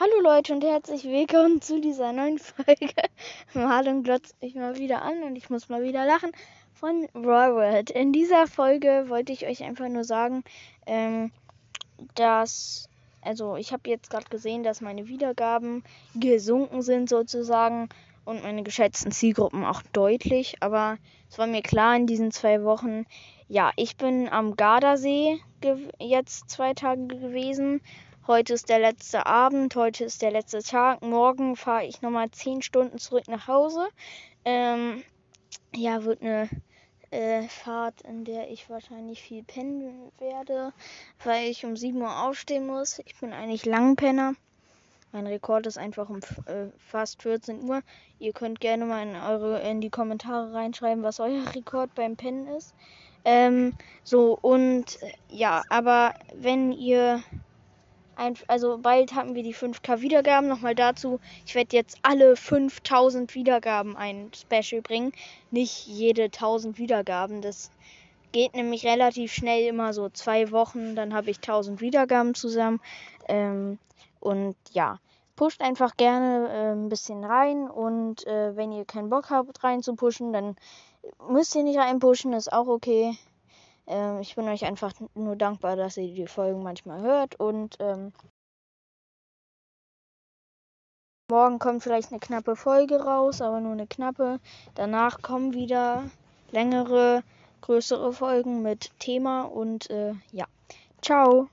Hallo Leute und herzlich willkommen zu dieser neuen Folge. Marlon glotzt mich mal wieder an und ich muss mal wieder lachen von Robert. In dieser Folge wollte ich euch einfach nur sagen, ähm, dass, also ich habe jetzt gerade gesehen, dass meine Wiedergaben gesunken sind sozusagen und meine geschätzten Zielgruppen auch deutlich, aber es war mir klar in diesen zwei Wochen, ja, ich bin am Gardasee jetzt zwei Tage gewesen Heute ist der letzte Abend, heute ist der letzte Tag. Morgen fahre ich nochmal 10 Stunden zurück nach Hause. Ähm, ja, wird eine äh, Fahrt, in der ich wahrscheinlich viel pennen werde, weil ich um 7 Uhr aufstehen muss. Ich bin eigentlich Langpenner. Mein Rekord ist einfach um äh, fast 14 Uhr. Ihr könnt gerne mal in, eure, in die Kommentare reinschreiben, was euer Rekord beim Pennen ist. Ähm, so, und äh, ja, aber wenn ihr ein, also bald haben wir die 5k Wiedergaben. Nochmal dazu, ich werde jetzt alle 5000 Wiedergaben ein Special bringen. Nicht jede 1000 Wiedergaben. Das geht nämlich relativ schnell, immer so zwei Wochen. Dann habe ich 1000 Wiedergaben zusammen. Ähm, und ja, pusht einfach gerne äh, ein bisschen rein. Und äh, wenn ihr keinen Bock habt, rein zu pushen, dann müsst ihr nicht reinpushen. Ist auch okay. Ähm, ich bin euch einfach nur dankbar, dass ihr die Folgen manchmal hört und ähm, morgen kommt vielleicht eine knappe Folge raus, aber nur eine knappe. Danach kommen wieder längere, größere Folgen mit Thema und äh, ja. Ciao.